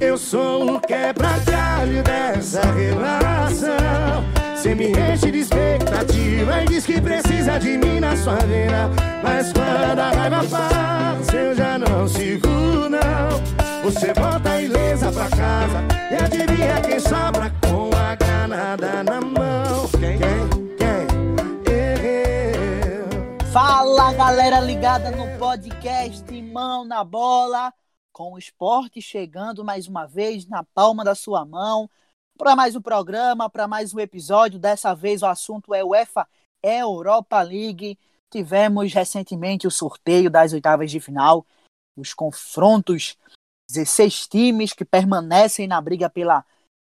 Eu sou o quebra-galho dessa relação. Cê me enche de expectativa e diz que precisa de mim na sua vida. Mas quando a raiva passa, eu já não seguro, não. Você volta ilesa pra casa e adivinha quem sobra com a granada na mão. Quem? Quem? Fala galera ligada no podcast Mão na Bola, com o esporte chegando mais uma vez na palma da sua mão para mais um programa, para mais um episódio. Dessa vez o assunto é UEFA Europa League. Tivemos recentemente o sorteio das oitavas de final, os confrontos, 16 times que permanecem na briga pela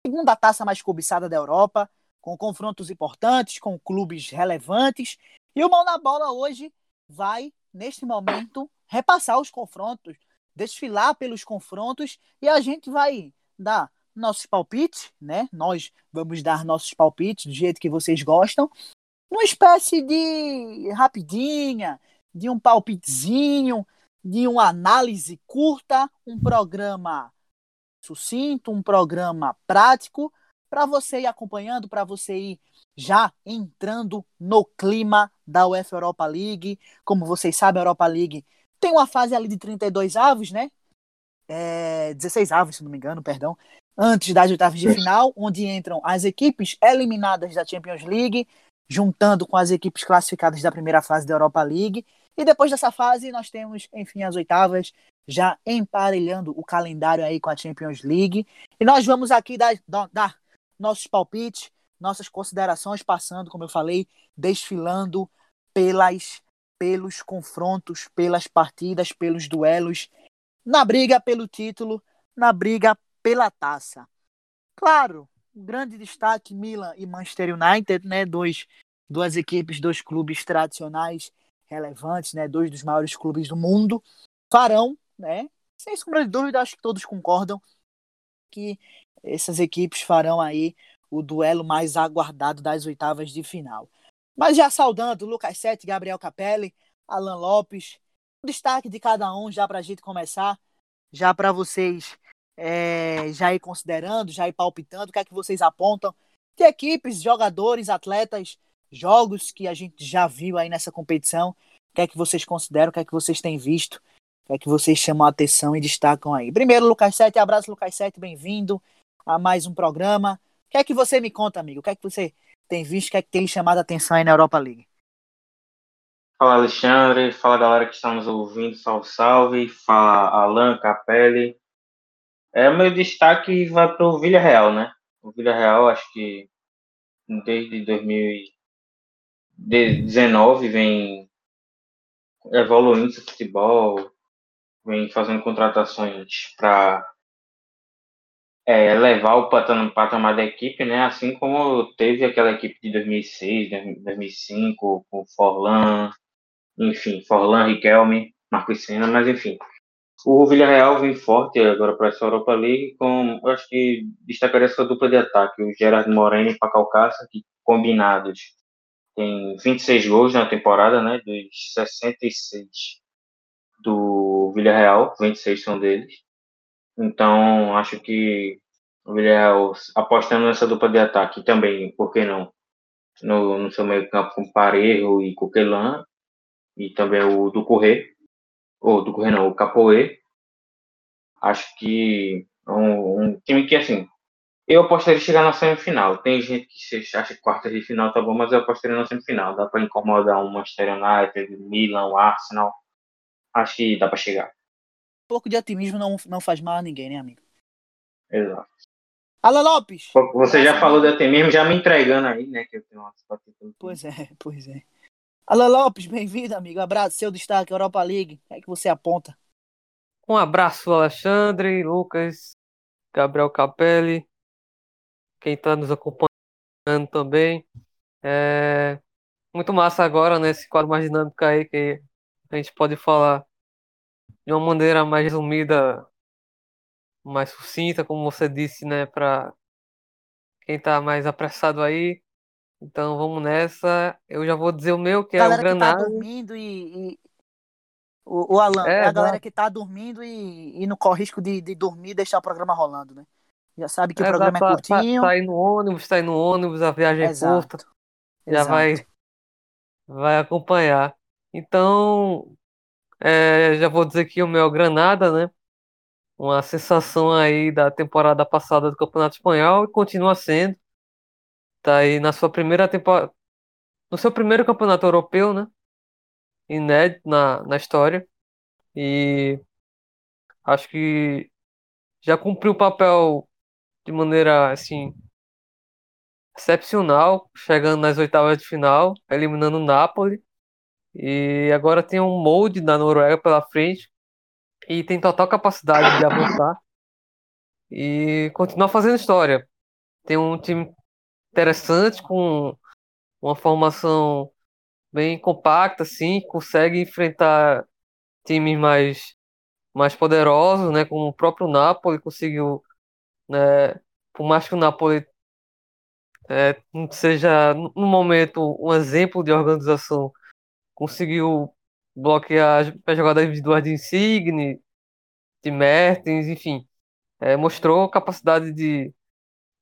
segunda taça mais cobiçada da Europa, com confrontos importantes, com clubes relevantes. E o Mão na Bola hoje vai, neste momento, repassar os confrontos, desfilar pelos confrontos e a gente vai dar nossos palpites, né? Nós vamos dar nossos palpites do jeito que vocês gostam, uma espécie de rapidinha, de um palpitezinho, de uma análise curta, um programa sucinto, um programa prático para você ir acompanhando, para você ir já entrando no clima da UEFA Europa League. Como vocês sabem, a Europa League tem uma fase ali de 32 avos, né? É, 16 avos, se não me engano, perdão. Antes das oitavas de final, onde entram as equipes eliminadas da Champions League, juntando com as equipes classificadas da primeira fase da Europa League. E depois dessa fase, nós temos, enfim, as oitavas, já emparelhando o calendário aí com a Champions League. E nós vamos aqui dar, dar nossos palpites, nossas considerações, passando, como eu falei, desfilando pelas pelos confrontos, pelas partidas, pelos duelos, na briga pelo título, na briga pela taça. Claro, um grande destaque Milan e Manchester United, né, dois duas equipes, dois clubes tradicionais relevantes, né, dois dos maiores clubes do mundo, farão, né, sem sombra de dúvida, acho que todos concordam que essas equipes farão aí o duelo mais aguardado das oitavas de final. Mas já saudando Lucas Sete, Gabriel Capelli, Alan Lopes, o destaque de cada um já para a gente começar, já para vocês é, já ir considerando, já ir palpitando, o que é que vocês apontam de equipes, jogadores, atletas, jogos que a gente já viu aí nessa competição, o que é que vocês consideram, o que é que vocês têm visto, o que é que vocês chamam a atenção e destacam aí. Primeiro, Lucas Sete, abraço Lucas Sete, bem-vindo a mais um programa. O que é que você me conta, amigo? O que é que você tem visto que é que tem chamado a atenção aí na Europa League? Fala Alexandre, fala galera que está nos ouvindo, salve, salve, fala Alan, Capelli. É, o meu destaque vai para o Villarreal, né? O Villarreal, acho que desde 2019 vem evoluindo seu futebol, vem fazendo contratações para é, levar o patamar da equipe, né? Assim como teve aquela equipe de 2006, 2005, com Forlan, enfim, Forlan, Riquelme, Marcos Senna, mas enfim. O Villarreal vem forte agora para essa Europa League, com, eu acho que destacaria essa dupla de ataque, o Gerard Moreno e Pacal Cássio, que combinados tem 26 gols na temporada, né? Dos 66 do Villarreal, 26 são deles. Então, acho que o Villarreal, apostando nessa dupla de ataque também, por que não? No, no seu meio campo com Parejo e Coquelin, e também o do Correr, ou do Correr não, o Capoe. Acho que é um, um, time que, assim, eu apostaria chegar na semifinal. Tem gente que acha que quarta de final tá bom, mas eu apostaria na semifinal. Dá para incomodar um Manchester United, Milan, Arsenal. Acho que dá para chegar pouco de otimismo não, não faz mal a ninguém, né, amigo? Exato. Alan Lopes! Você já falou de otimismo, já me entregando aí, né? Que eu tenho uma Pois é, pois é. Alan Lopes, bem-vindo, amigo. Abraço, seu destaque, Europa League. O que é que você aponta? Um abraço, Alexandre, Lucas, Gabriel Capelli, quem está nos acompanhando também. É muito massa agora, nesse né, quadro mais dinâmico aí que a gente pode falar de uma maneira mais resumida, mais sucinta, como você disse, né, para quem está mais apressado aí. Então vamos nessa. Eu já vou dizer o meu, que Galera é o Granada. Que tá dormindo e, e, O, o Alan, é, É, a galera que tá dormindo e, e não corre risco de, de dormir e deixar o programa rolando, né? Já sabe que o É, programa é tá, tá, curtinho. tá aí no ônibus, tá aí no ônibus, a viagem é curta, já Exato. vai, vai acompanhar. Então, é, já vou dizer que o meu é Granada, né? Uma sensação aí da temporada passada do Campeonato Espanhol e continua sendo. Tá aí na sua primeira temporada, no seu primeiro campeonato europeu, né? Inédito na, na história. E acho que já cumpriu o papel de maneira assim excepcional, chegando nas oitavas de final, eliminando o Napoli. E agora tem um molde da Noruega pela frente e tem total capacidade de avançar e continuar fazendo história. Tem um time interessante com uma formação bem compacta, assim, consegue enfrentar times mais mais poderosos, né, como o próprio Napoli conseguiu, né, por mais que o Napoli é, seja no momento um exemplo de organização, conseguiu bloquear as, as jogadas individuais de Insigne, de Mertens, enfim, é, mostrou capacidade de,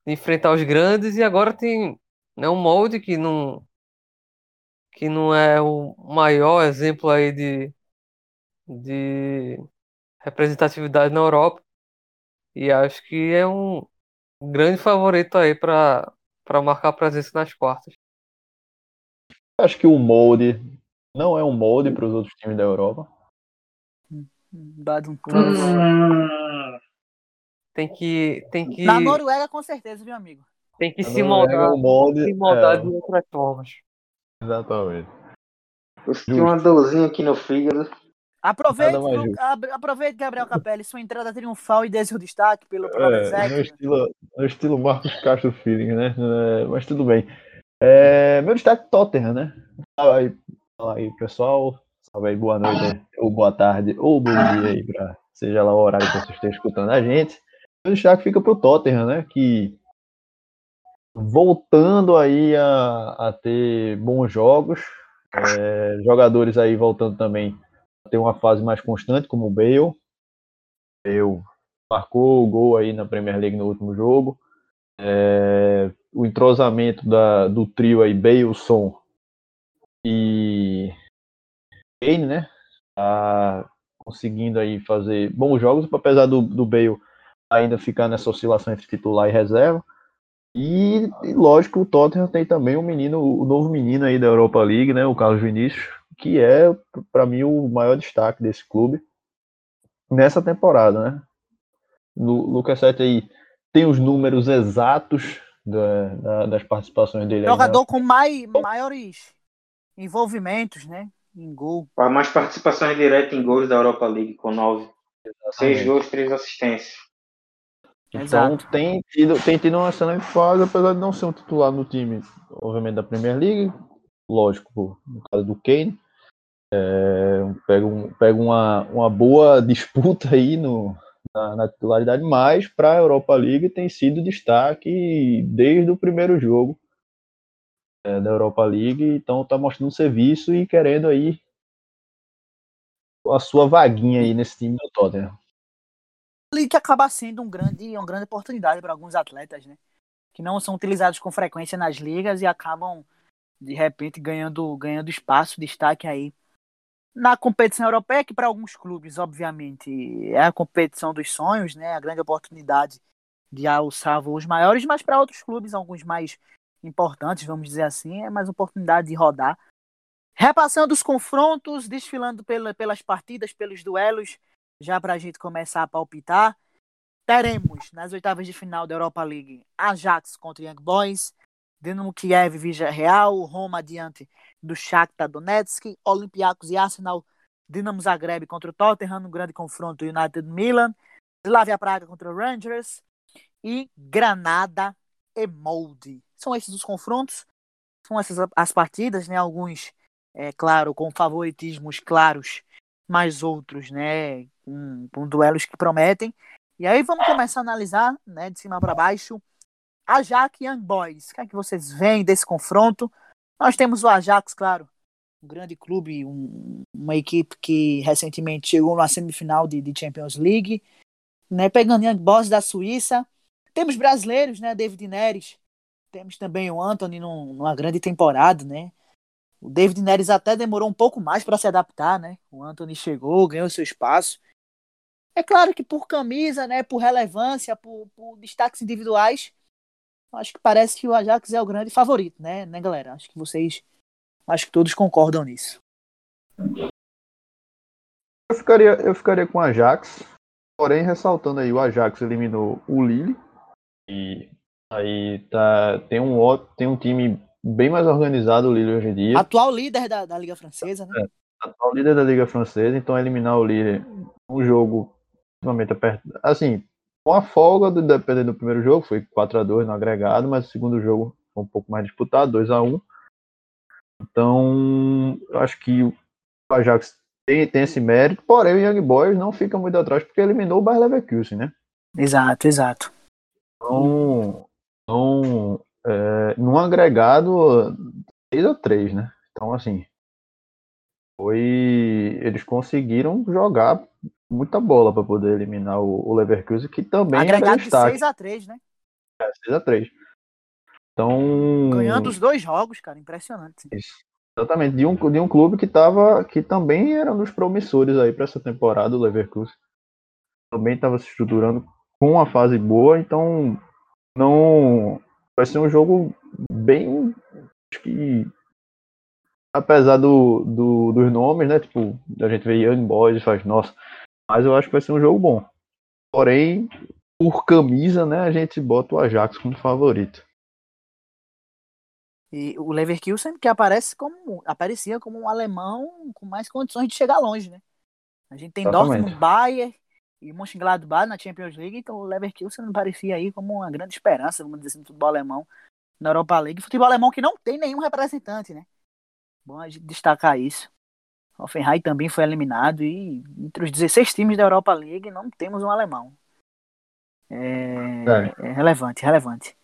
de enfrentar os grandes e agora tem né, um molde que não que não é o maior exemplo aí de, de representatividade na Europa e acho que é um grande favorito aí para marcar presença nas quartas. Acho que o molde não é um molde para os outros times da Europa. Badum. Hum, Tem que tem que Na Noruega, com certeza, meu amigo. tem que A se moldar, o molde, se moldar é. de outras formas. Exatamente. eu senti uma dorzinha aqui no fígado. Aproveite, aproveite, Gabriel Capelli, sua entrada triunfal e dê seu destaque pelo É, no Zé. estilo, no estilo Marcos Castro Feeling, né? É, mas tudo bem. É, meu destaque Tottenham, né? Fala aí, pessoal. Salve aí, boa noite, ou boa tarde, ou bom dia aí, pra, seja lá o horário que você esteja escutando a gente. Meu destaque fica pro Tottenham, né? Que voltando aí a, a ter bons jogos, é, jogadores aí voltando também a ter uma fase mais constante, como o Bale. Bale marcou o gol aí na Premier League no último jogo. É, o entrosamento da, do trio aí, Baleson e Kane, né? Tá conseguindo aí fazer bons jogos, apesar do, do Bale ainda ficar nessa oscilação entre titular e reserva. E, e, lógico, o Tottenham tem também um menino, o novo menino aí da Europa League, né? O Carlos Vinícius, que é, para mim, o maior destaque desse clube nessa temporada, né? Lu- Lucas Sete aí tem os números exatos da- da- das participações dele. aí na- Jogador com mai, maiores envolvimentos, né? Em gol. A mais participações diretas em gols da Europa League, com nove. Seis Exatamente. gols, três assistências. Então Exato. tem tido, tem tido uma excelente fase, apesar de não ser um titular no time, obviamente, da Premier League, lógico, no caso do Kane. É, pega um, pega uma, uma boa disputa aí no, na, na titularidade, mas para a Europa League tem sido destaque desde o primeiro jogo é, da Europa League, então está mostrando serviço e querendo aí a sua vaguinha aí nesse time do Tottenham. Ali que acaba sendo um grande, uma grande oportunidade para alguns atletas, né? Que não são utilizados com frequência nas ligas e acabam, de repente, ganhando, ganhando espaço, destaque aí na competição europeia, que para alguns clubes, obviamente, é a competição dos sonhos, né? A grande oportunidade de alçar voos maiores, mas para outros clubes, alguns mais importantes, vamos dizer assim, é mais oportunidade de rodar. Repassando os confrontos, desfilando pela, pelas partidas, pelos duelos, já para a gente começar a palpitar. Teremos nas oitavas de final da Europa League Ajax contra Young Boys, Dinamo Kiev e Real, Roma diante do Shakhtar Donetsk, Olympiacos e Arsenal, Dinamo Zagreb contra o Tottenham no grande confronto United Milan, Slavia Praga contra o Rangers e Granada e Molde. São esses os confrontos, são essas as partidas, né? Alguns, é claro, com favoritismos claros, mas outros, né? Com, com duelos que prometem. E aí vamos começar a analisar, né? De cima para baixo, Ajax e Young Boys. O que é que vocês veem desse confronto? Nós temos o Ajax, claro, um grande clube, um, uma equipe que recentemente chegou na semifinal de, de Champions League, né, pegando Young Boys da Suíça. Temos brasileiros, né, David Neres, temos também o Anthony num, numa grande temporada, né? O David Neres até demorou um pouco mais para se adaptar, né? O Anthony chegou, ganhou seu espaço. É claro que por camisa, né, por relevância, por, por destaques individuais, acho que parece que o Ajax é o grande favorito, né, né, galera? Acho que vocês, acho que todos concordam nisso. Eu ficaria, eu ficaria com o Ajax, porém ressaltando aí, o Ajax eliminou o Lille e aí tá tem um tem um time bem mais organizado o Lille hoje em dia. Atual líder da, da Liga Francesa, né? É, atual líder da Liga Francesa, então eliminar o Lille um jogo momento assim, com a folga do dependendo do primeiro jogo, foi 4 a 2 no agregado, mas o segundo jogo foi um pouco mais disputado, 2 a 1 Então, eu acho que o Ajax tem, tem esse mérito, porém o Young Boys não fica muito atrás porque eliminou o Bayer Leverkusen, né? Exato, exato. Então, então é, num agregado 3 a 3 né? Então, assim, foi. Eles conseguiram jogar muita bola para poder eliminar o, o Leverkusen, que também Agregado é destaque. de 6x3, né? É, 6x3. Então. Ganhando os dois jogos, cara, impressionante. Isso. Exatamente, de um, de um clube que tava, que também era um dos promissores aí para essa temporada, o Leverkusen. Também estava se estruturando com uma fase boa, então não vai ser um jogo bem acho que apesar do, do, dos nomes, né? Tipo, a gente vê Young Boys e faz, nossa, mas eu acho que vai ser um jogo bom. Porém, por camisa, né, a gente bota o Ajax como favorito. E o Leverkusen que aparece como aparecia como um alemão com mais condições de chegar longe, né? A gente tem Exatamente. Dortmund, Bayern e Mönchengladbach na Champions League, então o Leverkusen parecia aí como uma grande esperança, vamos dizer assim, no futebol alemão na Europa League. Futebol alemão que não tem nenhum representante, né? Bom a gente destacar isso. Hoffenheim também foi eliminado e entre os 16 times da Europa League não temos um alemão. É, é. é relevante, relevante.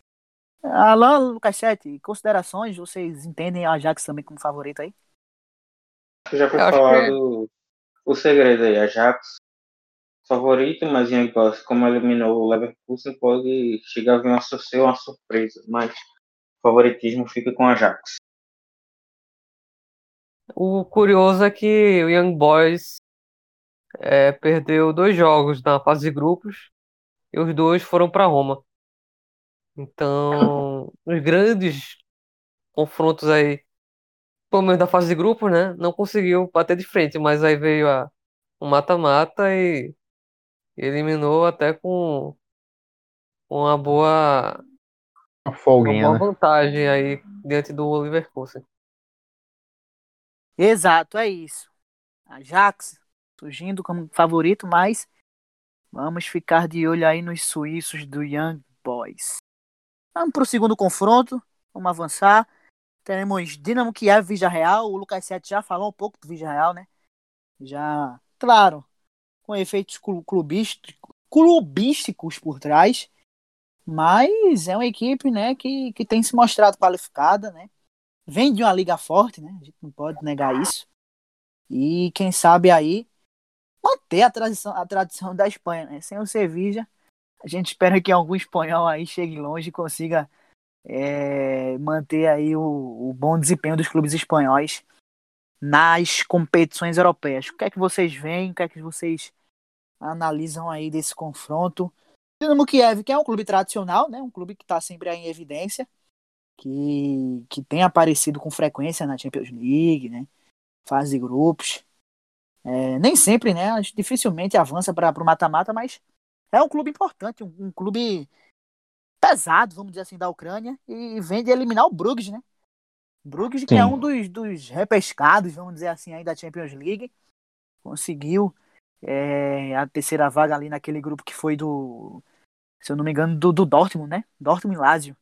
Alan, Lucas Sete, considerações, vocês entendem a Ajax também como favorito aí? Já foi falado que... o segredo aí, Ajax favorito, mas Young Boys, como eliminou o Leverkusen, pode chegar a vir uma, ser uma surpresa, mas o favoritismo fica com a Ajax. O curioso é que o Young Boys é, perdeu dois jogos na fase de grupos e os dois foram para Roma. Então, os grandes confrontos aí, pelo menos da fase de grupos, né? Não conseguiu bater de frente, mas aí veio a, o mata-mata e eliminou até com, uma boa, uma, folguinha, uma boa né? vantagem aí diante do Leverkusen. Exato, é isso. Ajax surgindo como favorito, mas vamos ficar de olho aí nos suíços do Young Boys. Vamos para o segundo confronto, vamos avançar. Teremos Dinamo Kiev Vija Real. O Lucas Sete já falou um pouco do Vija Real, né? Já, claro, com efeitos clubísticos, clubísticos por trás. Mas é uma equipe né, que, que tem se mostrado qualificada, né? vem de uma liga forte, né? A gente não pode negar isso. E quem sabe aí manter a tradição, a tradição da Espanha, né? Sem o Sevilla, a gente espera que algum espanhol aí chegue longe e consiga é, manter aí o, o, bom desempenho dos clubes espanhóis nas competições europeias. O que é que vocês veem? O que é que vocês analisam aí desse confronto? Dinamo Kiev, que é um clube tradicional, né? Um clube que está sempre aí em evidência que, que tem aparecido com frequência na Champions League, né? Fase de grupos. É, nem sempre, né? Dificilmente avança para o mata-mata, mas é um clube importante, um, um, clube pesado, vamos dizer assim, da Ucrânia, e vem de eliminar o Bruges, né? Bruges, que é um dos, dos repescados, vamos dizer assim, aí da Champions League, conseguiu é, a terceira vaga ali naquele grupo que foi do, se eu não me engano, do, do Dortmund, né? Dortmund e Lazio.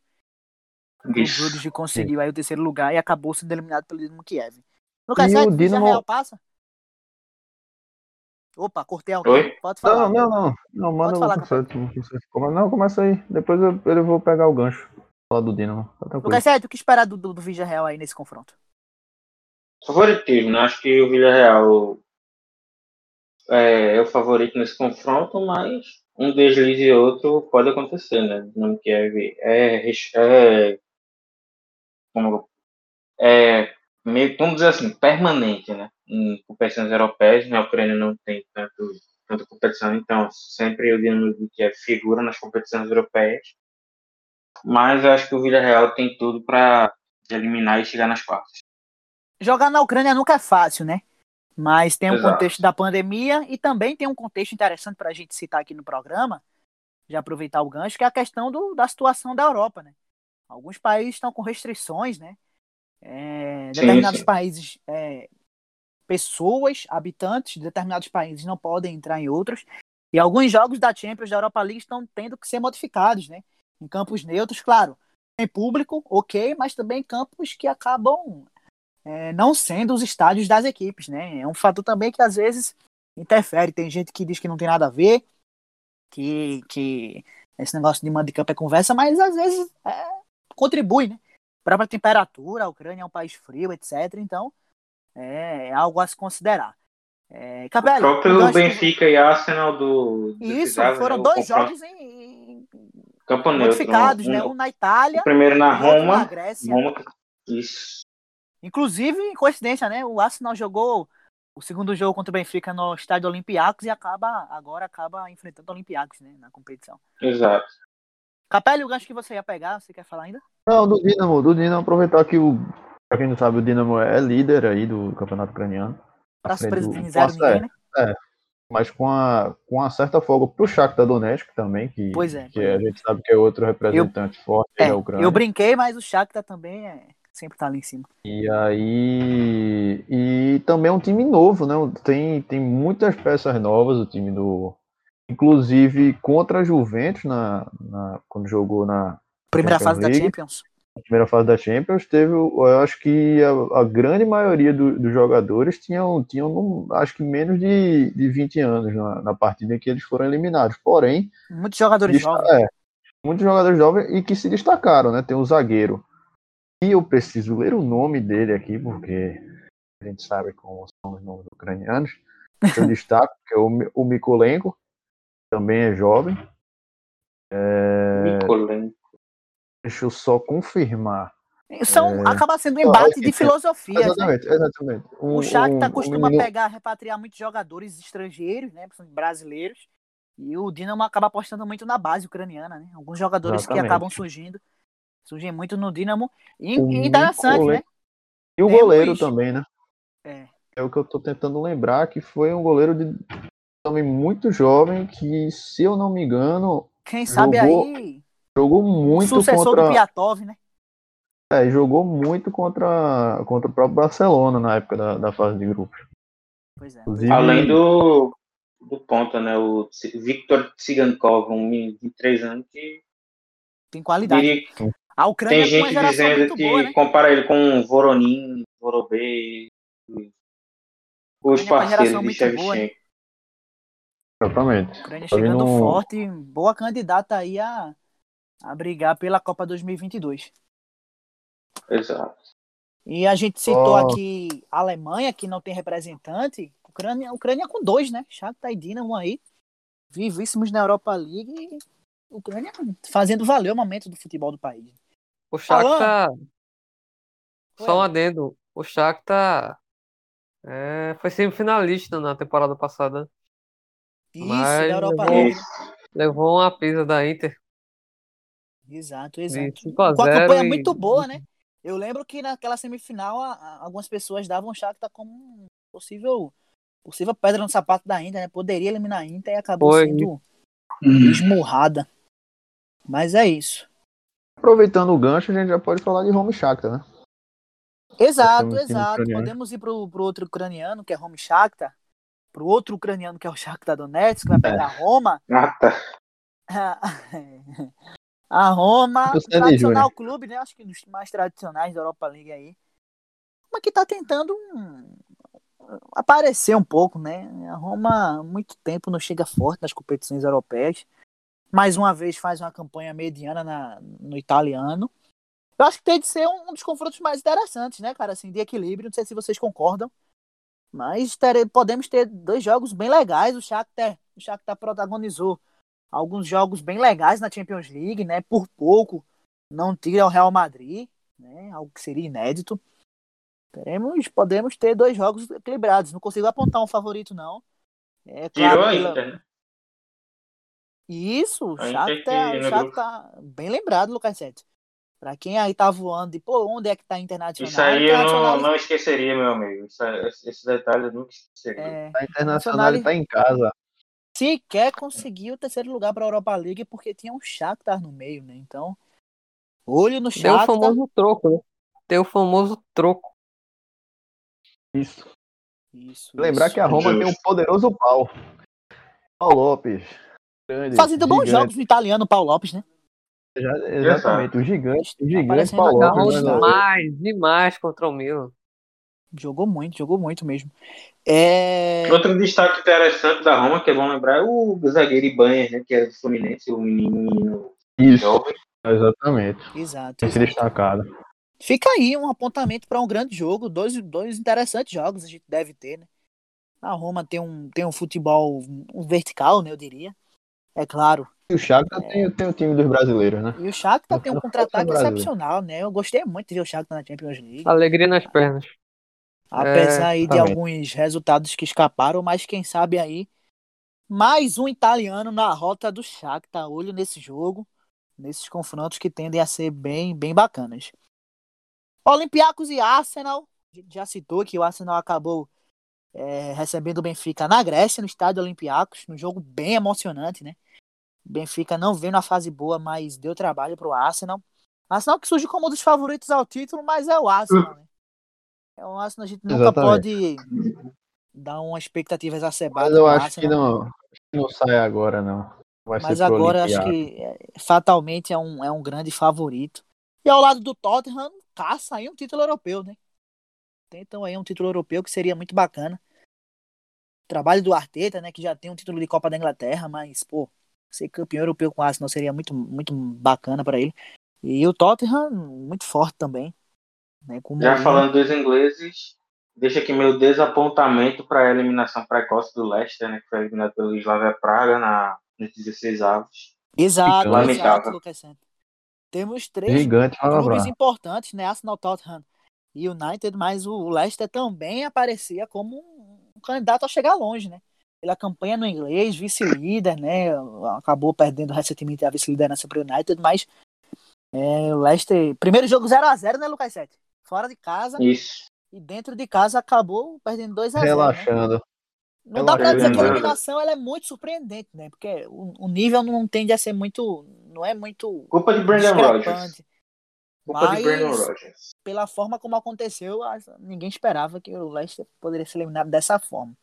O Bruges conseguiu aí o terceiro lugar e acabou sendo eliminado pelo Dinamo Kiev. Lucas, o Dinamo... Real passa? Opa, cortei alguém. Oi? Pode falar. Não, não, não. Não, manda falar, o Não, começa aí. Depois eu, eu vou pegar o gancho. Falar do Dinamo. Tá Lucas, certo, o que esperar do, do, do Real aí nesse confronto? favoritismo, né? Acho que o Villarreal é, é o favorito nesse confronto, mas um deslize e outro pode acontecer, né? Não quer é, é, como, é meio, vamos dizer assim, permanente, né? Em competições europeias, na Ucrânia não tem tanto, competição, então sempre o Dinamo que é figura nas competições europeias. Mas eu acho que o Villarreal tem tudo para eliminar e chegar nas quartas. Jogar na Ucrânia nunca é fácil, né? Mas tem um contexto da pandemia e também tem um contexto interessante para a gente citar aqui no programa, de aproveitar o gancho, que é a questão do, da situação da Europa, né? Alguns países estão com restrições, né? É, determinados sim, países, é, pessoas, habitantes de determinados países não podem entrar em outros. E alguns jogos da Champions da Europa League estão tendo que ser modificados, né? Em campos neutros, claro. Em público, ok, mas também campos que acabam é, não sendo os estádios das equipes, né? É um fator também que às vezes interfere. Tem gente que diz que não tem nada a ver, que, que esse negócio de mando de campo é conversa, mas às vezes é, contribui, né? A própria temperatura, a Ucrânia é um país frio, etc. Então, é, é algo a se considerar. É, Capelli, o próprio Benfica que... e Arsenal do. Isso, foram né, dois jogos em, Campo modificados, né? Um na Itália. O primeiro na Roma. Na Grécia. Roma. Isso. Inclusive, coincidência, né? O Arsenal jogou o segundo jogo contra o Benfica no estádio Olympiacos e acaba agora acaba enfrentando o Olympiacos, né, na competição. Exato. Capelli, o gancho que você ia pegar, você quer falar ainda? Não, do Dinamo, do Dinamo aproveitar que o pra quem não sabe, o Dinamo é líder aí do campeonato ucraniano. Pra surpreendizar do... ninguém, né? É, mas com a, com uma certa folga pro Shakhtar Donetsk também, que, pois é, que a é. gente sabe que é outro representante eu, forte é, da Ucrânia. Eu brinquei, mas o Shakhtar também é sempre tá ali em cima. E aí. E também é um time novo, né? Tem, tem muitas peças novas, o time do. Inclusive contra a Juventus, na, na, quando jogou na. Primeira Champions fase League, da Champions. Na primeira fase da Champions, teve. Eu acho que a, a grande maioria do, dos jogadores tinham, tinham, acho que menos de, de 20 anos na, na partida em que eles foram eliminados. Porém. Muitos jogadores jovens. É, muitos jogadores jovens e que se destacaram, né? Tem o zagueiro e eu preciso ler o nome dele aqui, porque a gente sabe como são os nomes ucranianos. Eu destaco que é o, o Mikolenko, também é jovem. É... Mikolenko. Deixa eu só confirmar. São, é... Acaba sendo um embate de filosofia. Exatamente, né? exatamente. Um, o Shakhtar um, costuma um pegar, repatriar muitos jogadores estrangeiros, né, brasileiros, e o Dinamo acaba apostando muito na base ucraniana, né? Alguns jogadores exatamente. que acabam surgindo surgem muito no Dinamo. E, e interessante, né? E o Temos... goleiro também, né? É. É o que eu tô tentando lembrar, que foi um goleiro de também muito jovem, que, se eu não me engano. Quem sabe jogou, aí. Jogou muito sucessor contra. do Piatov, né? É, jogou muito contra, contra o próprio Barcelona na época da, da fase de grupos. Pois é. Inclusive... Além do, do ponta, né? O Victor Tsigankov, um menino de 23 anos que. Tem qualidade. A Ucrânia Tem gente dizendo que boa, né? compara ele com Voronin, Vorobei, os parceiros de Shevchenko. Né? Exatamente. A Ucrânia chegando no... forte, boa candidata aí a, a brigar pela Copa 2022. Exato. E a gente citou oh. aqui a Alemanha, que não tem representante. Ucrânia, Ucrânia com dois, né? Shakhtar e Dinamo aí. Vivíssimos na Europa League. E Ucrânia fazendo valer o momento do futebol do país. O Shakhtar. Só um adendo. O Shakhtar é, foi semifinalista na temporada passada. Isso, mas da Europa levou, League. Levou uma pisa da Inter. Exato, exato. Com a campanha e... muito boa, né? Eu lembro que naquela semifinal a, a, algumas pessoas davam o Shakhtar como um possível, possível pedra no sapato da Inter, né? Poderia eliminar a Inter e acabou Foi. sendo esmurrada. Mas é isso. Aproveitando o gancho, a gente já pode falar de Home Shakhtar, né? Exato, exato. Podemos ir pro, pro outro ucraniano, que é Home Shakhtar. Pro outro ucraniano, que é o Shakhtar Donetsk, que vai pegar é. Roma. Ah, tá. a Roma, o tradicional clube, né? Acho que dos mais tradicionais da Europa League aí. Roma que tá tentando um... aparecer um pouco, né? A Roma há muito tempo não chega forte nas competições europeias mais uma vez faz uma campanha mediana na, no italiano. Eu acho que tem de ser um dos confrontos mais interessantes, né, cara? Assim, de equilíbrio. Não sei se vocês concordam. Mas tere, podemos ter dois jogos bem legais. O Shakhtar, o Shakhtar protagonizou alguns jogos bem legais na Champions League, né? Por pouco não tira o Real Madrid, né? Algo que seria inédito. Teremos, podemos ter dois jogos equilibrados. Não consigo apontar um favorito, não. É claro, Tirou a Inter, né? Isso, o Shakhtar, o Shakhtar, bem lembrado, Lucas Sete. Pra quem aí tá voando de, pô, onde é que tá internacional? Isso aí eu não, não esqueceria, meu amigo. Isso, esse detalhe eu nunca esqueceria. É, a internacional está em casa. Sequer conseguiu o terceiro lugar pra Europa League porque tinha um Shakhtar no meio, né? Então, olho no Shakhtar. Tem o famoso troco, né? Tem o famoso troco. Isso. Isso. Lembrar isso. que a Roma tem um poderoso pau. Paulo Lopes. Grande, Fazendo bons jogos no italiano, Paulo Lopes, né? Já, exatamente, o gigante, o gigante Paulo Lopes. Né? Demais, demais contra o Milan. Jogou muito, jogou muito mesmo. É... Outro destaque interessante da Roma, que é bom lembrar, é o zagueiro Ibanez, né? Que é do Fluminense, o menino Isso, jovem. exatamente. Exato. Esse destacado. Fica aí um apontamento para um grande jogo, dois, dois interessantes jogos a gente deve ter, né? A Roma tem um, tem um futebol um vertical, né, eu diria. É claro. E o Shakhtar é... tem, tem o time dos brasileiros, né? E o Shakhtar tem um contra-ataque excepcional, né? Eu gostei muito de ver o Shakhtar na Champions League. Alegria nas pernas. Apesar é, aí de alguns resultados que escaparam, mas quem sabe aí mais um italiano na rota do Shakhtar. Olho nesse jogo, nesses confrontos que tendem a ser bem, bem bacanas. Olympiacos e Arsenal. Já citou que o Arsenal acabou é, recebendo o Benfica na Grécia, no estádio Olympiacos, num jogo bem emocionante, né? O Benfica não veio na fase boa, mas deu trabalho para o Arsenal. Arsenal que surge como um dos favoritos ao título, mas é o Arsenal, né? É o Arsenal, a gente nunca Exatamente. pode dar uma expectativa exacerbada. Mas eu acho que não, não sai agora, não. Vai mas agora acho que é, fatalmente é um, é um grande favorito. E ao lado do Tottenham, caça aí um título europeu, né? Tentam aí um título europeu que seria muito bacana. Trabalho do Arteta, né? Que já tem um título de Copa da Inglaterra, mas, pô, ser campeão europeu com o Arsenal seria muito, muito bacana para ele. E o Tottenham, muito forte também. Né, já falando dos ingleses, deixa aqui meu desapontamento para a eliminação precoce do Leicester, né? Que foi eliminado pelo Slavia Praga na, nos 16 avos. Exato, exato, Lucas Santos. Temos três Gigante, clubes importantes, né? Arsenal, Tottenham United, mas o Leicester também aparecia como um candidato a chegar longe, né? Pela campanha no inglês, vice-líder, né? Acabou perdendo recentemente a vice-liderança para o United, mas é, o Leicester. Primeiro jogo 0x0, né, Lucas Sete? Fora de casa. Isso. E dentro de casa acabou perdendo 2x0. Né? Relaxando. Né? Não dá pra dizer que a eliminação ela é muito surpreendente, né? Porque o, o, nível não tende a ser muito. Não é muito. Culpa de Brandon Rodgers. Culpa Mas, de Brandon Rodgers. Pela forma como aconteceu, ninguém esperava que o Leicester poderia ser eliminado dessa forma.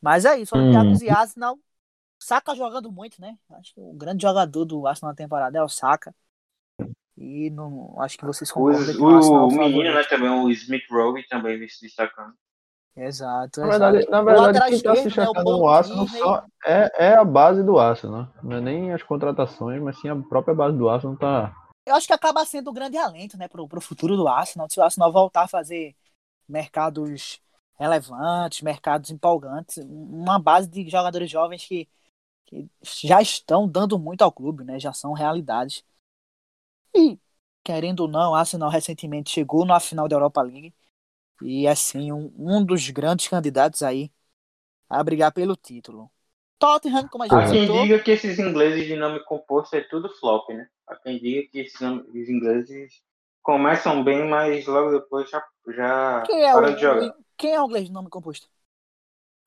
Mas é isso, Olympiacos hum. e Arsenal. Saka jogando muito, né? Acho que o grande jogador do Arsenal na temporada é o Saka. E não, acho que vocês concordam. O, o, o menino, né, também, o Smith Rowe também vem se destacando. Exato. Na verdade, exato. na verdade quem está se destacando né, no Arsenal só é, é a base do Arsenal. Né? Não é nem as contratações, mas sim a própria base do Arsenal tá. Eu acho que acaba sendo um grande alento né, para o futuro do Arsenal. Se o Arsenal voltar a fazer mercados relevantes, mercados empolgantes, uma base de jogadores jovens que, que já estão dando muito ao clube, né? Já são realidades. E, querendo ou não, o Arsenal recentemente chegou na final da Europa League e, assim, um, um dos grandes candidatos aí a brigar pelo título. Tottenham, como a gente Há quem diga que esses ingleses de nome composto é tudo flop, né? Há quem diga que esses, ingleses começam bem, mas logo depois já, já quem é param o, de jogar. Quem é o inglês de nome composto?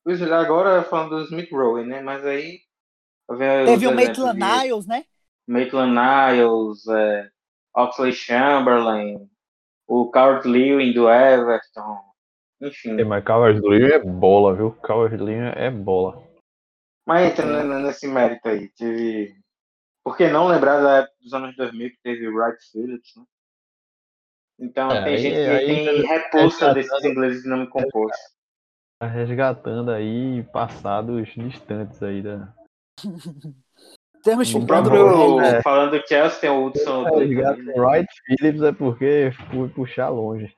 Pois é, agora falando do Smith Rowe, né? Mas aí. Teve o Maitland Niles, né? Maitland Niles, é, Oxley Chamberlain, o Coward Lewin do Everton, enfim. Mas Coward Lewin é bola, viu? Coward Lewin é bola. Mas entra é. nesse mérito aí, teve... Por que não lembrar da época dos anos 2000 que teve Wright Phillips, né? Então é, tem aí, gente que tem aí, repulsa desses ingleses de nome composto. Tá resgatando aí passados distantes aí da... Temos O próprio. É. falando do Chelsea, tem o Hudson. Wright Phillips é porque fui puxar longe.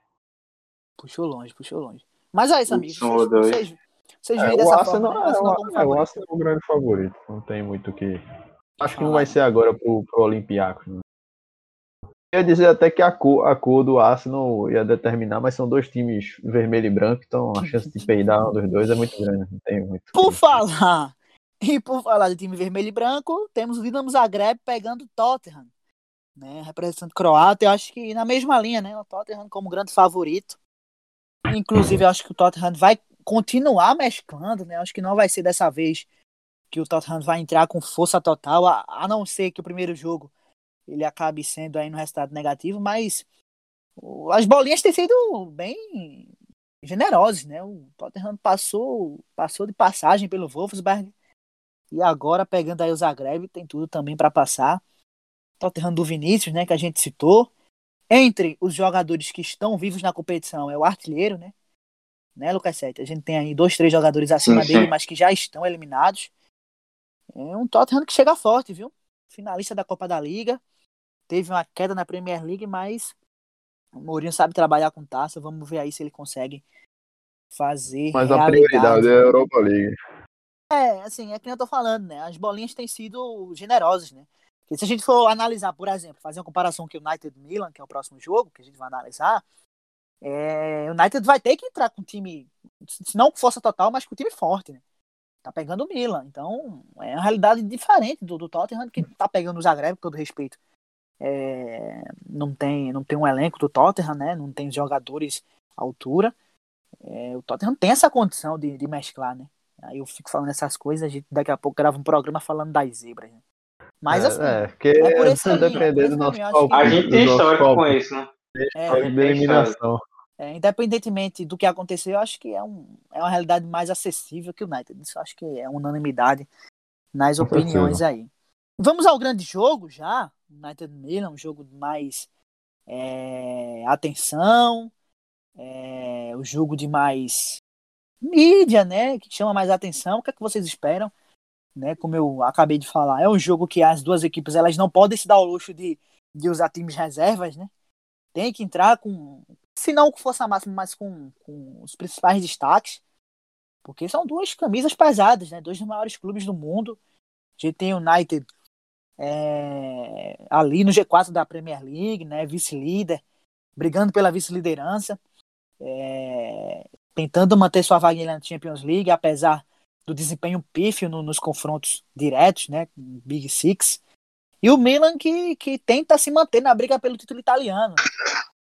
Puxou longe, puxou longe. Mas é isso, amigos. Vocês. Vocês, É, veem o dessa Arsenal, forma, né? O é, o. Arsenal é o grande favorito. Não tem muito o que. Acho que não Ah. vai ser agora pro, pro Olympiacos. Né? Eu ia dizer até que a cor, a cor do Arsenal ia determinar, mas são dois times vermelho e branco, então a chance de peidar um dos dois é muito grande. Não tem muito. Por falar, e por falar de time vermelho e branco, temos o Dinamo Zagreb pegando o Tottenham, né, representante croata, eu acho que na mesma linha, né, o Tottenham como grande favorito. Inclusive, eu acho que o Tottenham vai continuar mesclando, né, acho que não vai ser dessa vez que o Tottenham vai entrar com força total, a, a não ser que o primeiro jogo ele acabe sendo aí no resultado negativo, mas o- as bolinhas têm sido bem generosas, né? O Tottenham passou, passou de passagem pelo Wolfsburg e agora pegando aí o Zagreb tem tudo também para passar. Tottenham do Vinícius, né, que a gente citou. Entre os jogadores que estão vivos na competição é o artilheiro, né? Né, Lucas Sete? A gente tem aí dois, três jogadores acima Sim, sim. dele, mas que já estão eliminados. É um Tottenham que chega forte, viu? Finalista da Copa da Liga. Teve uma queda na Premier League, mas o Mourinho sabe trabalhar com taça. Vamos ver aí se ele consegue fazer Mas a realidade. prioridade é a Europa League. É, assim, é que eu tô falando, né? As bolinhas têm sido generosas, né? Porque se a gente for analisar, por exemplo, fazer uma comparação com o United Milan, que é o próximo jogo que a gente vai analisar, é, o United vai ter que entrar com um time, se não com força total, mas com um time forte, né? Tá pegando o Milan. Então, é uma realidade diferente do, do Tottenham, que tá pegando o Zagreb, com todo respeito. É, não, tem, não tem um elenco do Tottenham, né? Não tem jogadores à altura. É, o Tottenham tem essa condição de, de mesclar, né? Aí eu fico falando essas coisas, a gente daqui a pouco grava um programa falando das zebras. Né? Mas é, assim, é, porque é por esse depender do nosso A gente tem histórico com isso, né? É, de eliminação. é, independentemente do que aconteceu, eu acho que é, um, é uma realidade mais acessível que o United. Isso eu acho que é unanimidade nas opiniões aí. Vamos ao grande jogo já. United Milan, um jogo de mais é, atenção, é, o jogo de mais mídia, né? Que chama mais atenção. O que é que vocês esperam? Né, como eu acabei de falar, é um jogo que as duas equipes elas não podem se dar ao luxo de, de usar times reservas, né? Tem que entrar com, se não com força máxima, mas com, com os principais destaques, porque são duas camisas pesadas, né? Dois dos maiores clubes do mundo. A gente tem o United é, ali no G4 da Premier League, né? Vice-líder, brigando pela vice-liderança, é, tentando manter sua vaga na Champions League, apesar do desempenho pífio no- nos confrontos diretos, né? Big Six. E o Milan que, que tenta se manter na briga pelo título italiano.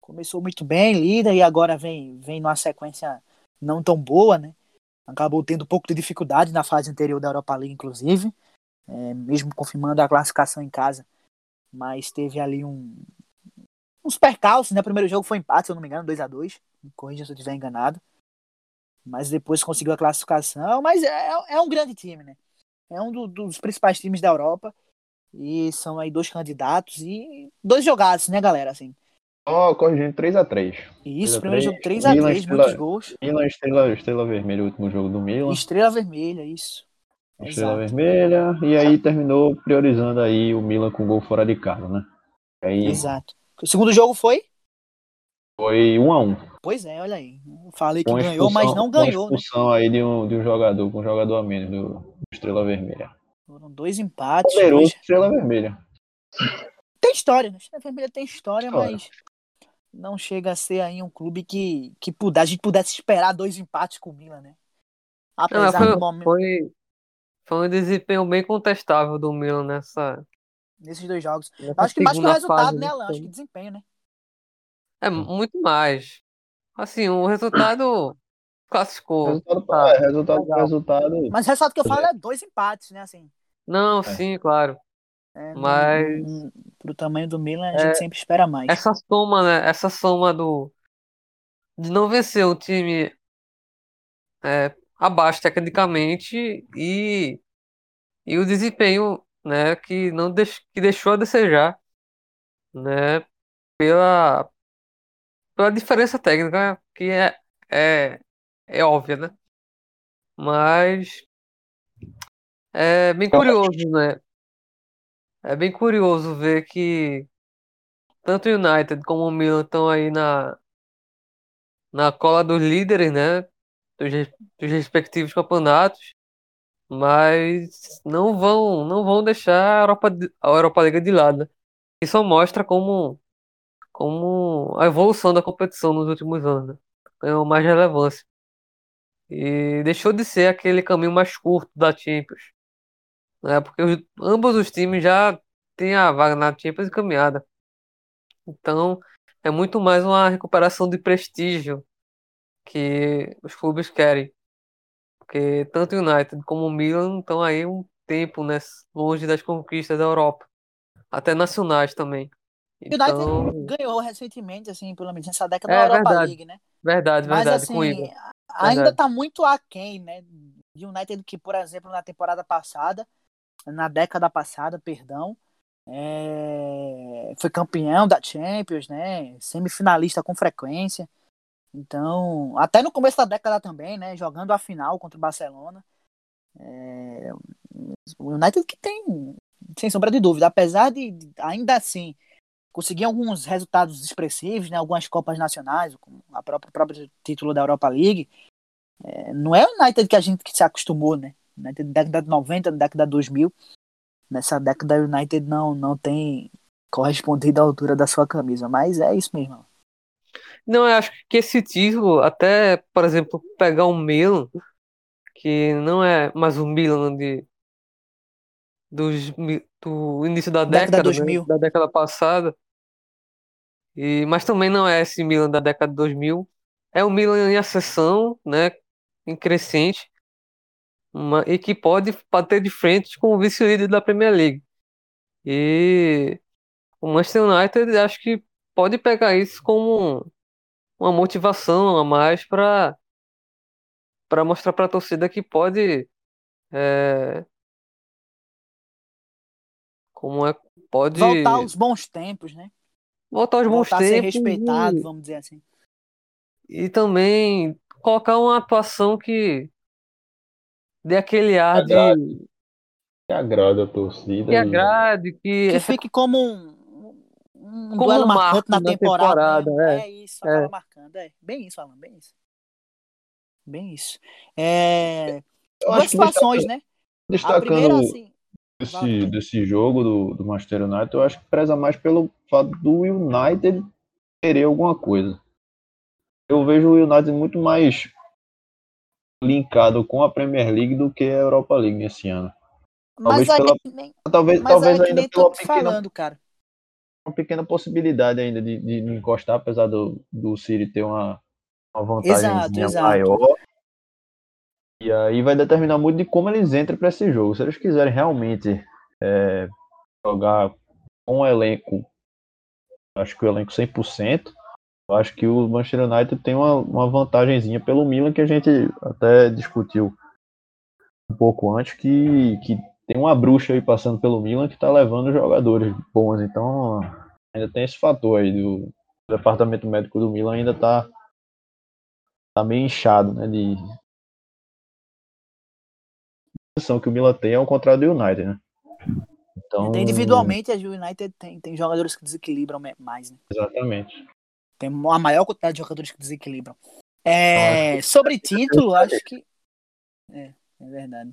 Começou muito bem, líder, e agora vem, vem numa sequência não tão boa, né? Acabou tendo um pouco de dificuldade na fase anterior da Europa League, inclusive, é, mesmo confirmando a classificação em casa. Mas teve ali um, uns percalços, né? O primeiro jogo foi empate, se eu não me engano, 2 a 2 Me corrija se eu estiver enganado. Mas depois conseguiu a classificação. Mas é, é um grande time, né? É um do- dos principais times da Europa. E são aí dois candidatos e dois jogados, né, galera? Assim. Ó, corrigindo 3x3. E isso, 3 a primeiro 3, jogo 3x3, Milan, Estrela- muitos gols. Milan, Estrela, Estrela Vermelha, o último jogo do Milan. Estrela vermelha, isso. Estrela Exato. Vermelha. E aí terminou priorizando aí o Milan com gol fora de casa, né? Aí Exato. O segundo jogo foi? foi 1x1. Pois é, olha aí. Falei que ganhou, mas não ganhou, né? expulsão aí de um, de um jogador, com um jogador a menos do, do Estrela Vermelha. Foram dois empates. Poderoso Dois... Estrela Vermelha. Tem história, né? Estrela Vermelha tem história, História. mas não chega a ser aí um clube que, que puder, a gente pudesse esperar dois empates com o Milan, né? Não, Apesar foi, do momento, foi, foi um desempenho bem contestável do Milan nessa. nesses dois jogos. nessa Acho que mais que o resultado, fase, né, Alan? Acho que desempenho, né? É muito mais. Assim, o resultado classificou. Resultado, tá. é, resultado, resultado. Mas o resultado que eu falo é dois empates, né? Assim, Não, É. sim, claro. é, Mas- pro tamanho do Milan, a É, gente sempre espera mais. Essa soma, né? Essa soma do de não vencer o time é, abaixo tecnicamente e, e o desempenho, né, que não deix, que deixou a desejar, né, pela pela diferença técnica que é é, é óbvia, né? Mas é bem curioso, né? é bem curioso ver que tanto o United como o Milan estão aí na, na cola dos líderes, né? Dos, dos respectivos campeonatos, mas não vão não vão deixar a Europa, a Europa Liga de lado. Né? Isso mostra como, como a evolução da competição nos últimos anos né? ganhou mais relevância. E deixou de ser aquele caminho mais curto da Champions. Né? Porque os, ambos os times já têm a vaga na Champions encaminhada. Então, é muito mais uma recuperação de prestígio que os clubes querem. Porque tanto o United como o Milan estão aí um tempo né, longe das conquistas da Europa. Até nacionais também. O então... United ganhou recentemente, assim, pelo menos nessa década é, da Europa verdade. League, né? Verdade, Mas, verdade, assim, ainda está muito aquém, né? De United que, por exemplo, na temporada passada, na década passada, perdão, é... foi campeão da Champions, né? Semifinalista com frequência. Então, até no começo da década também, né? Jogando a final contra o Barcelona. É... O United que tem, sem sombra de dúvida, apesar de ainda assim conseguir alguns resultados expressivos, né? Algumas copas nacionais, como a própria, o próprio título da Europa League. É... não é o United que a gente se acostumou, né? United na década de 90, na década de 2000. Nessa década, o United não, não tem correspondido à altura da sua camisa, mas é isso mesmo. Não, eu acho que esse título, até, por exemplo, pegar um Milan, que não é mais o Milan de, dos, do início da década, década né, da década passada, e, mas também não é esse Milan da década de 2000. É um Milan em ascensão, né, em crescente, uma, e que pode bater de frente com o vice-líder da Premier League. E o Manchester United acho que pode pegar isso como uma motivação a mais para para mostrar para a torcida que pode é, como é pode voltar aos bons tempos, né? Voltar aos bons voltar tempos. A ser respeitado, e, vamos dizer assim. E também colocar uma atuação que dê aquele ar agrade, de. Que agrada a torcida. Que agrade, que. Que fique como um, um como duelo um marcante na, na temporada. temporada, né? é. é. isso, acaba marcando. É. Bem isso, Alan, bem isso. Bem isso. É... Duas situações, destaca- né? A Destacando primeira, assim. desse, desse jogo do, do Manchester United, eu acho que preza mais pelo fato do United querer alguma coisa. Eu vejo o United muito mais linkado com a Premier League do que a Europa League nesse ano. Mas Talvez aí, pela- nem, Talvez, mas talvez ainda pela pequena, falando, cara. uma pequena possibilidade ainda de, de encostar, apesar do, do City ter uma, uma vantagem Exato, exato. maior. E aí vai determinar muito de como eles entram para esse jogo. Se eles quiserem realmente é, jogar com o elenco, acho que o elenco 100%, eu acho que o Manchester United tem uma, uma vantagenzinha pelo Milan que a gente até discutiu um pouco antes, que, que tem uma bruxa aí passando pelo Milan que está levando jogadores bons. Então ainda tem esse fator aí do o departamento médico do Milan ainda está tá meio inchado, né? De posição que o Milan tem ao contrário do United, né? Então, individualmente, a United tem, tem jogadores que desequilibram mais, né? Exatamente. Tem a maior quantidade de jogadores que desequilibram. É, sobre título, acho que. É, é verdade.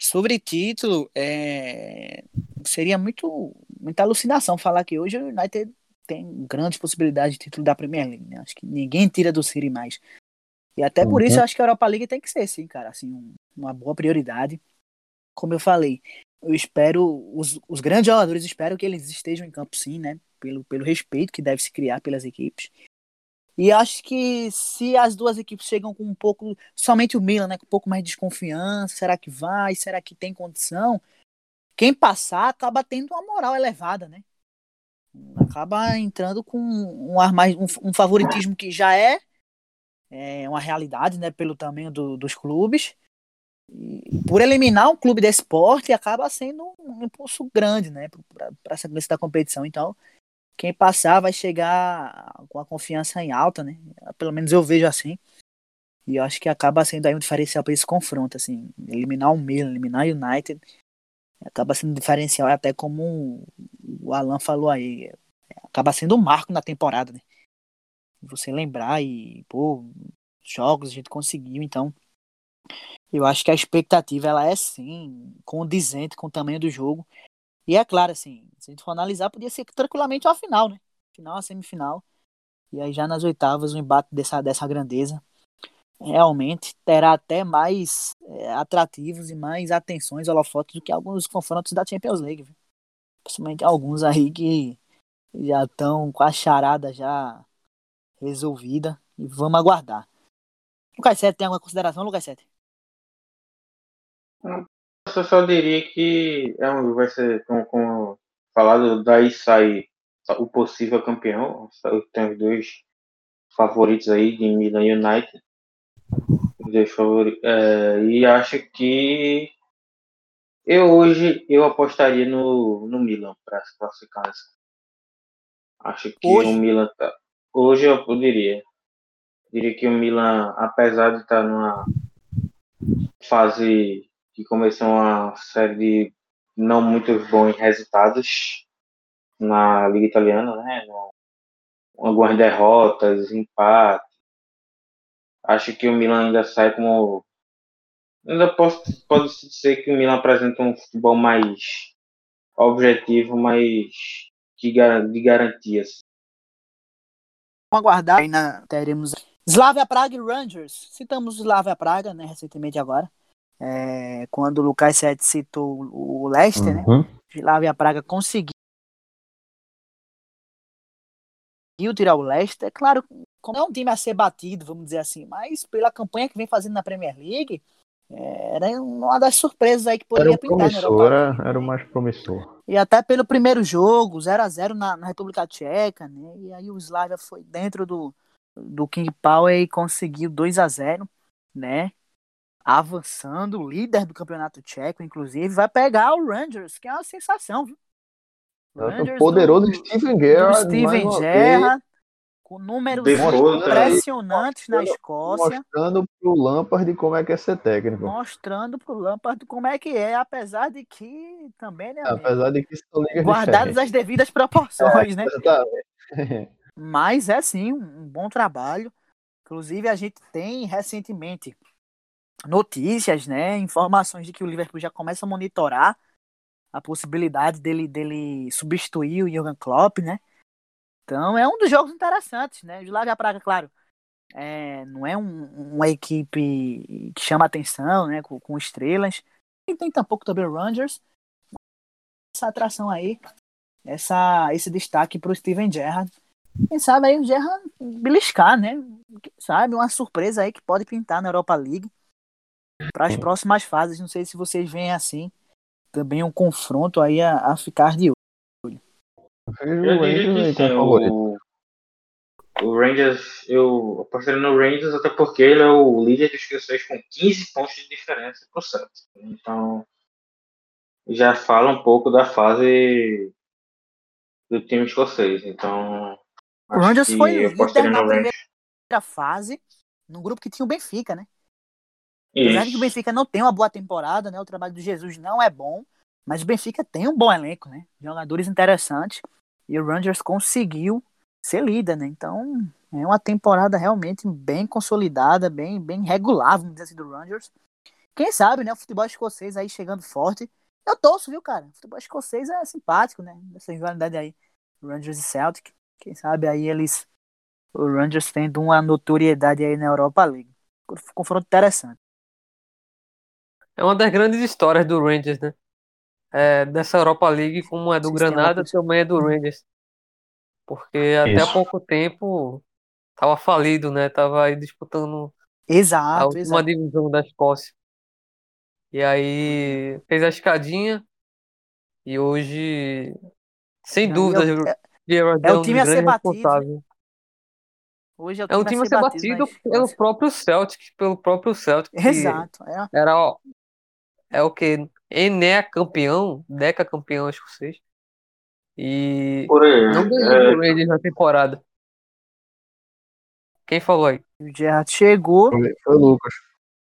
Sobre título, é, seria muito muita alucinação falar que hoje o United tem grandes possibilidades de título da Premier League. Né? Acho que ninguém tira do City mais. E até por isso Uhum. eu acho que a Europa League tem que ser, sim, cara. Assim, um- uma boa prioridade. Como eu falei, eu espero, os, os grandes jogadores, espero que eles estejam em campo, sim, né? Pelo, pelo respeito que deve se criar pelas equipes. E acho que se as duas equipes chegam com um pouco, somente o Milan, né, com um pouco mais de desconfiança, será que vai? Será que tem condição? Quem passar acaba tendo uma moral elevada, né? Acaba entrando com um mais um, um favoritismo que já é, é uma realidade, né, pelo tamanho do- dos clubes. E por eliminar um clube desse porte acaba sendo um impulso grande, né, para a sequência da competição. Então, quem passar vai chegar com a confiança em alta, né? Pelo menos eu vejo assim. E eu acho que acaba sendo aí um diferencial para esse confronto, assim, eliminar o Milan, eliminar o United, acaba sendo diferencial, até como o Alan falou aí, acaba sendo um marco na temporada, né? Você lembrar e, pô, jogos a gente conseguiu, então eu acho que a expectativa ela é sim condizente com o tamanho do jogo. E é claro, assim, se a gente for analisar, podia ser tranquilamente uma final, né? Final, a semifinal. E aí já nas oitavas, o embate dessa, dessa grandeza realmente terá até mais é, atrativos e mais atenções holofotes do que alguns confrontos da Champions League. Viu? Principalmente alguns aí que já estão com a charada já resolvida. E vamos aguardar. Lucas Sete, tem alguma consideração, Lucas Sete? Eu só diria que é um, vai ser, como, como falado, daí sai o possível campeão. Tem os dois favoritos aí de Milan United. Dois favoritos, é, e acho que eu hoje eu apostaria no, no Milan para se classificar. Acho que hoje? o Milan tá, hoje eu poderia. Diria que o Milan, apesar de estar numa fase que começou uma série de não muito bons resultados na Liga Italiana, né? Algumas derrotas, empate. Acho que o Milan ainda sai como. Ainda posso, pode ser que o Milan apresenta um futebol mais objetivo, mais de, de garantias. Vamos aguardar. Ainda teremos Slavia Praga e Rangers. Citamos Slavia Praga, né, recentemente agora. É, quando o Lucas Sete citou o Leicester, né? uhum. né? Slavia Praga conseguiu tirar o Leicester. É claro, como é um time a ser batido, vamos dizer assim, mas pela campanha que vem fazendo na Premier League, era uma das surpresas aí que poderia era pintar na Europa. Era, era o mais promissor. E até pelo primeiro jogo, 0 a 0 na, na República Tcheca, né? E aí o Slavia foi dentro do, do King Power e conseguiu 2 a 0 né? Avançando, líder do campeonato tcheco, inclusive, vai pegar o Rangers, que é uma sensação, viu? Rangers o poderoso do, Steven Gerrard. Steven Gerrard, com números impressionantes na Escócia. Mostrando pro Lampard como é que é ser técnico. Mostrando pro Lampard como é que é, apesar de que também, né? Apesar de que Guardadas as devidas proporções, é, né? Mas é sim um bom trabalho. Inclusive, a gente tem recentemente notícias, né? Informações de que o Liverpool já começa a monitorar a possibilidade dele, dele substituir o Jurgen Klopp, né? Então é um dos jogos interessantes, né? De lá já Praga, claro, é, não é um, uma equipe que chama atenção, né? Com, com estrelas. E tem tampouco também o Rangers. Essa atração aí, essa, esse destaque para o Steven Gerrard. Quem sabe aí o Gerrard beliscar, né? Quem sabe uma surpresa aí que pode pintar na Europa League para as próximas fases. Não sei se vocês veem assim. Também um confronto aí a, a ficar de eu diria que sim, o, o Rangers, eu apostei no Rangers até porque ele é o líder dos escocês com 15 pontos de diferença pro Celtic. Então, já fala um pouco da fase do time escocês. Então, o Rangers foi líder na primeira fase, no grupo que tinha o Benfica, né? Apesar de que o Benfica não tem uma boa temporada, né? O trabalho do Jesus não é bom, mas o Benfica tem um bom elenco, né? Jogadores interessantes. E o Rangers conseguiu ser líder, né? Então, é uma temporada realmente bem consolidada, bem, bem regular, vamos dizer assim, do Rangers. Quem sabe, né? O futebol escocês aí chegando forte. Eu torço, viu, cara? O futebol escocês é simpático, né? Essa rivalidade aí. Rangers e Celtic. Quem sabe aí eles. O Rangers tendo uma notoriedade aí na Europa League. Confronto interessante. É uma das grandes histórias do Rangers, né? é, dessa Europa League, como é do Granada, também é do Rangers. Porque até há pouco tempo tava falido, né? Tava aí disputando exato, a última exato. divisão da Escócia. E aí fez a escadinha e hoje, sem dúvida, é, é, é o time a ser batido. Hoje é, é um time a ser batido, batido pelo próprio Celtic, pelo próprio Celtic. Exato. É. Era, ó, é o que? Ené campeão, Deca campeão escocês. E Por aí, não ganhou é... na temporada. Quem falou aí? O Gerard chegou. Foi o Lucas.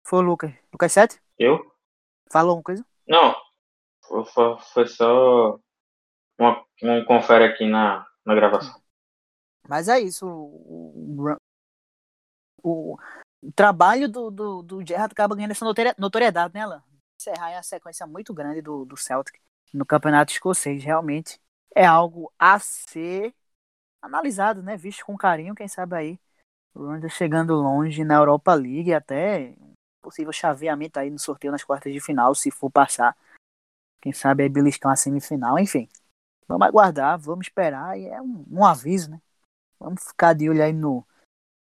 Foi o Lucas. Lucas 7? Eu? Falou uma coisa? Não. Foi, foi só uma, um confere aqui na, na gravação. Mas é isso. O, o, o trabalho do, do, do Gerrard acaba ganhando essa notoriedade, né, Alan? Encerrar é uma sequência muito grande do, do Celtic no campeonato escocês. Realmente é algo a ser analisado, né? Visto com carinho, quem sabe aí. O Rangers chegando longe na Europa League, até possível chaveamento aí no sorteio nas quartas de final, se for passar. Quem sabe aí beliscar uma semifinal, enfim. Vamos aguardar, vamos esperar, e é um, um aviso, né? Vamos ficar de olho aí no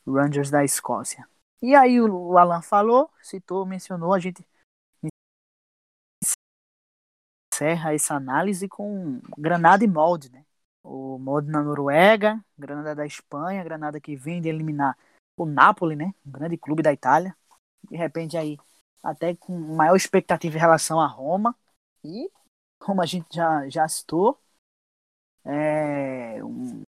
Rangers da Escócia. E aí o Alan falou, citou, mencionou, a gente encerra essa análise com Granada e Molde, né? O Molde na Noruega, Granada da Espanha, Granada que vem de eliminar o Napoli, né? Um grande clube da Itália. De repente aí até com maior expectativa em relação a Roma. E como a gente já, já citou, é, um,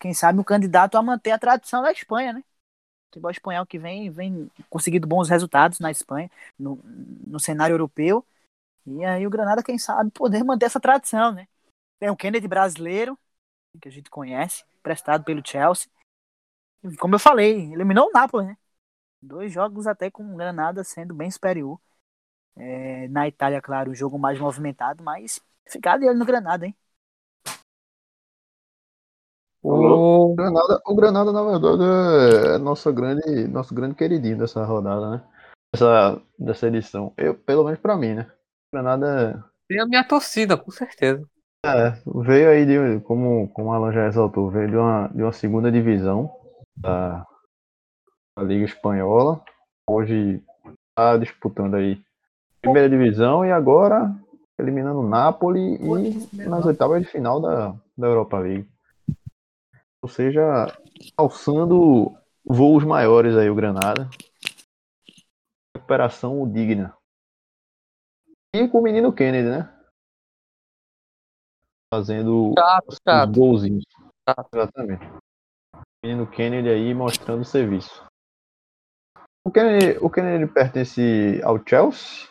quem sabe um candidato a manter a tradição da Espanha, né? O futebol espanhol que vem, vem conseguindo bons resultados na Espanha, no, no cenário europeu. E aí o Granada, quem sabe, poder manter essa tradição, né? Tem o Kennedy brasileiro, que a gente conhece, prestado pelo Chelsea. Como eu falei, eliminou o Napoli, né? Dois jogos até com o Granada sendo bem superior. É, na Itália, claro, o jogo mais movimentado, mas ficar de olho no Granada, hein? O Granada, o Granada, na verdade, é nosso grande, nosso grande queridinho dessa rodada, né? Dessa, dessa edição. Eu, pelo menos pra mim, né? Granada. Tem a minha torcida, com certeza. É, veio aí, de, como, como a Alan já exaltou, veio de uma, de uma segunda divisão da, da Liga Espanhola. Hoje está disputando aí primeira divisão e agora eliminando o Napoli e nas oitavas de final da, da Europa League. Ou seja, alçando voos maiores aí o Granada. Recuperação digna. E com o menino Kennedy, né? Fazendo chato, os chato. golzinhos. Chato. Exatamente. O menino Kennedy aí mostrando serviço. O Kennedy, o Kennedy pertence ao Chelsea?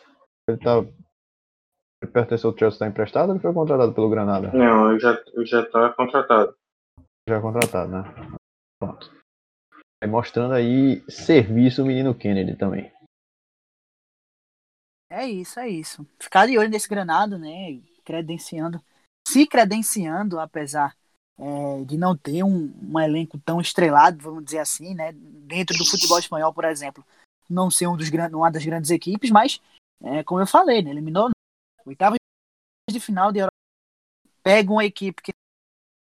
Ele tá. Ele pertence ao Chelsea, está emprestado ou ele foi contratado pelo Granada? Não, eu já, eu já tá contratado. Já contratado, né? Pronto. Aí mostrando aí serviço o menino Kennedy também. É isso, é isso. Ficar de olho nesse Granada, né? Credenciando, se credenciando, apesar é, de não ter um, um, elenco tão estrelado, vamos dizer assim, né? Dentro do futebol espanhol, por exemplo, não ser um dos, uma das grandes equipes, mas, é, como eu falei, né? eliminou oitava de final de Europa. Pega uma equipe que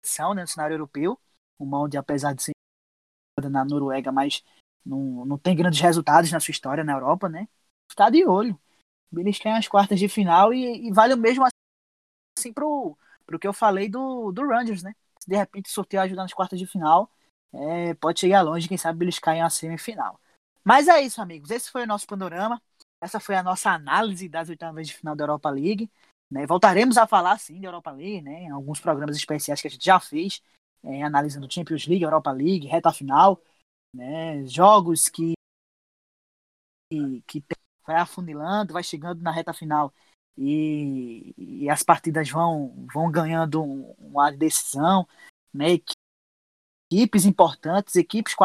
são né, no cenário europeu, o Molde, apesar de ser na Noruega, mas não, não tem grandes resultados na sua história na Europa, né? Ficar de olho têm as quartas de final e, e vale o mesmo assim pro, pro que eu falei do, do Rangers, né? Se de repente o sorteio ajudar nas quartas de final, é, pode chegar longe, quem sabe eles caem a semifinal. Mas é isso, amigos. Esse foi o nosso panorama. Essa foi a nossa análise das oitavas de final da Europa League. Né? Voltaremos a falar sim da Europa League, né? Em alguns programas especiais que a gente já fez, é, analisando Champions League, Europa League, reta final, né? Jogos que que, que tem vai afunilando, vai chegando na reta final e, e as partidas vão, vão ganhando uma decisão, né? Equipes importantes, equipes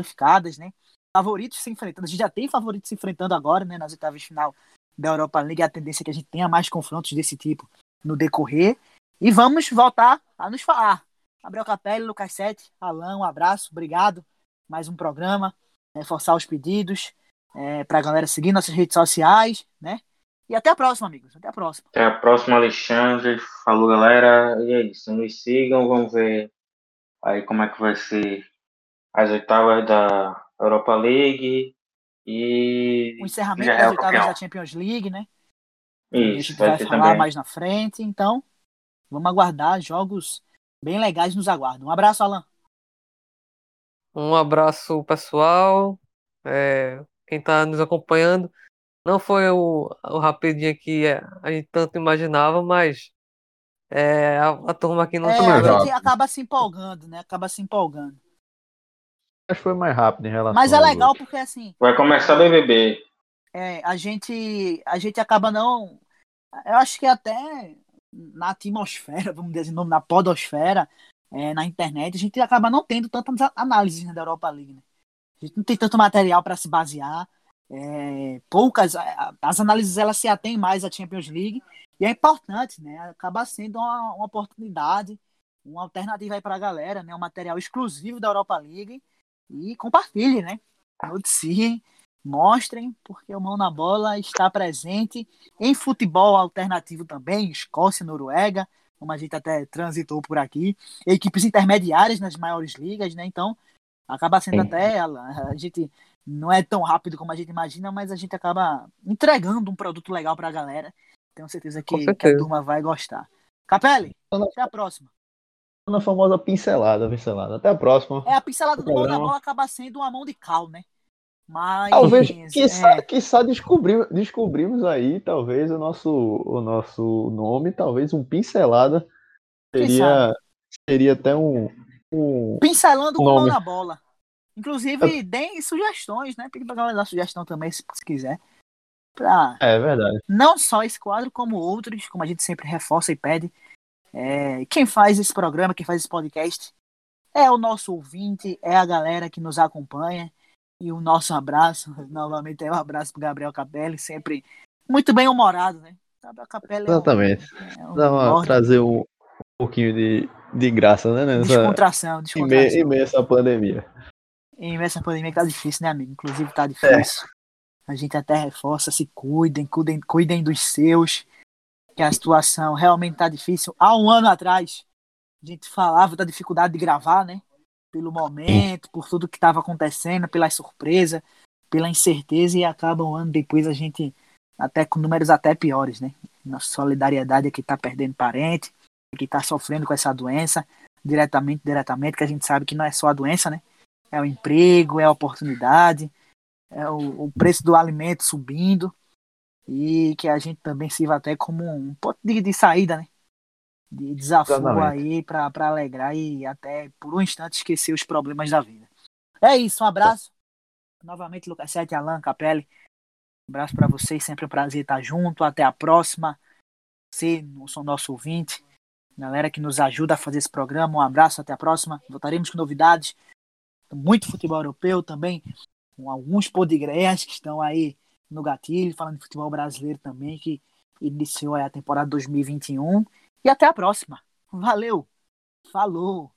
qualificadas, né? Favoritos se enfrentando. A gente já tem favoritos se enfrentando agora, né? Nas oitavas de final da Europa League. A tendência é que a gente tenha mais confrontos desse tipo no decorrer. E vamos voltar a nos falar. Gabriel Capelli, Lucas Sete, Alain, um abraço, obrigado. Mais um programa. Reforçar os pedidos é, para a galera seguir nossas redes sociais, né? E até a próxima, amigos. Até a próxima. Até a próxima, Alexandre. Falou, galera. E é isso. Nos sigam. Vamos ver aí como é que vai ser as oitavas da Europa League e o encerramento das oitavas da Champions League, né? Isso, a gente vai, vai falar também. mais na frente. Então, vamos aguardar. Jogos bem legais nos aguardam. Um abraço, Alan. Um abraço, pessoal. É, quem está nos acompanhando. Não foi o, o rapidinho que a gente tanto imaginava, mas é, a, a turma aqui não é. A gente acaba se empolgando, né? Acaba se empolgando. Acho que foi mais rápido em relação. Mas é legal porque assim. Vai começar o BBB. É, a gente, a gente acaba não eu acho que até na atmosfera, vamos dizer assim, na podosfera, é, na internet, a gente acaba não tendo tantas análises né, da Europa League. Né? A gente não tem tanto material para se basear. É, poucas, as análises elas se atêm mais à Champions League e é importante, né? Acaba sendo uma, uma oportunidade, uma alternativa aí para a galera, né? Um material exclusivo da Europa League e compartilhe, né? Noticiem, mostrem, porque o Mão na Bola está presente em futebol alternativo também, Escócia, Noruega, como a gente até transitou por aqui, equipes intermediárias nas maiores ligas, né? Então, acaba sendo Sim. até ela. A gente não é tão rápido como a gente imagina, mas a gente acaba entregando um produto legal para a galera. Tenho certeza que, certeza que, a turma vai gostar. Capelli, até a próxima. Na famosa pincelada, pincelada. Até a próxima. É, a pincelada do mão da bola acaba sendo uma mão de cal, né? Mas. Talvez, quiçá, é... quiçá descobrimos, descobrimos aí, talvez, o nosso, o nosso nome, talvez um pincelada. Seria, seria até um. Pincelando com mão na bola. Inclusive, deem sugestões, né? Pedi pra galera dar sugestão também, se, se quiser. Pra é verdade. Não só esse quadro, como outros, como a gente sempre reforça e pede. É, quem faz esse programa, quem faz esse podcast, é o nosso ouvinte, é a galera que nos acompanha. E o nosso abraço, novamente é um abraço pro Gabriel Capelli, sempre muito bem humorado, né? Gabriel Capelli Exatamente. É um, é um Dá uma, trazer um, pouquinho de, de graça, né? Nessa... Descontração, descontração. Em meio a essa pandemia. Em meio a essa pandemia que tá difícil, né, amigo? Inclusive tá difícil. É. A gente até reforça, se cuidem, cuidem, cuidem dos seus, que a situação realmente tá difícil. Há um ano atrás, a gente falava da dificuldade de gravar, né? pelo momento, por tudo que estava acontecendo, pela surpresa, pela incerteza e acaba um ano depois a gente até com números até piores, né? Nossa solidariedade é que está perdendo parente, que está sofrendo com essa doença, diretamente, diretamente, que a gente sabe que não é só a doença, né? É o emprego, é a oportunidade, é o, o preço do alimento subindo e que a gente também sirva até como um ponto de, de saída, né? de desafio Exatamente. aí para alegrar e até por um instante esquecer os problemas da vida. É isso, um abraço. Novamente, Lucas Sete, Alan, Capelli. Um abraço para vocês, sempre um prazer estar junto. Até a próxima. Você, sou nosso ouvinte, galera que nos ajuda a fazer esse programa. Um abraço, até a próxima. Voltaremos com novidades. Muito futebol europeu também, com alguns podcasts que estão aí no gatilho, falando de futebol brasileiro também, que iniciou a temporada 2021. E até a próxima. Valeu. Falou.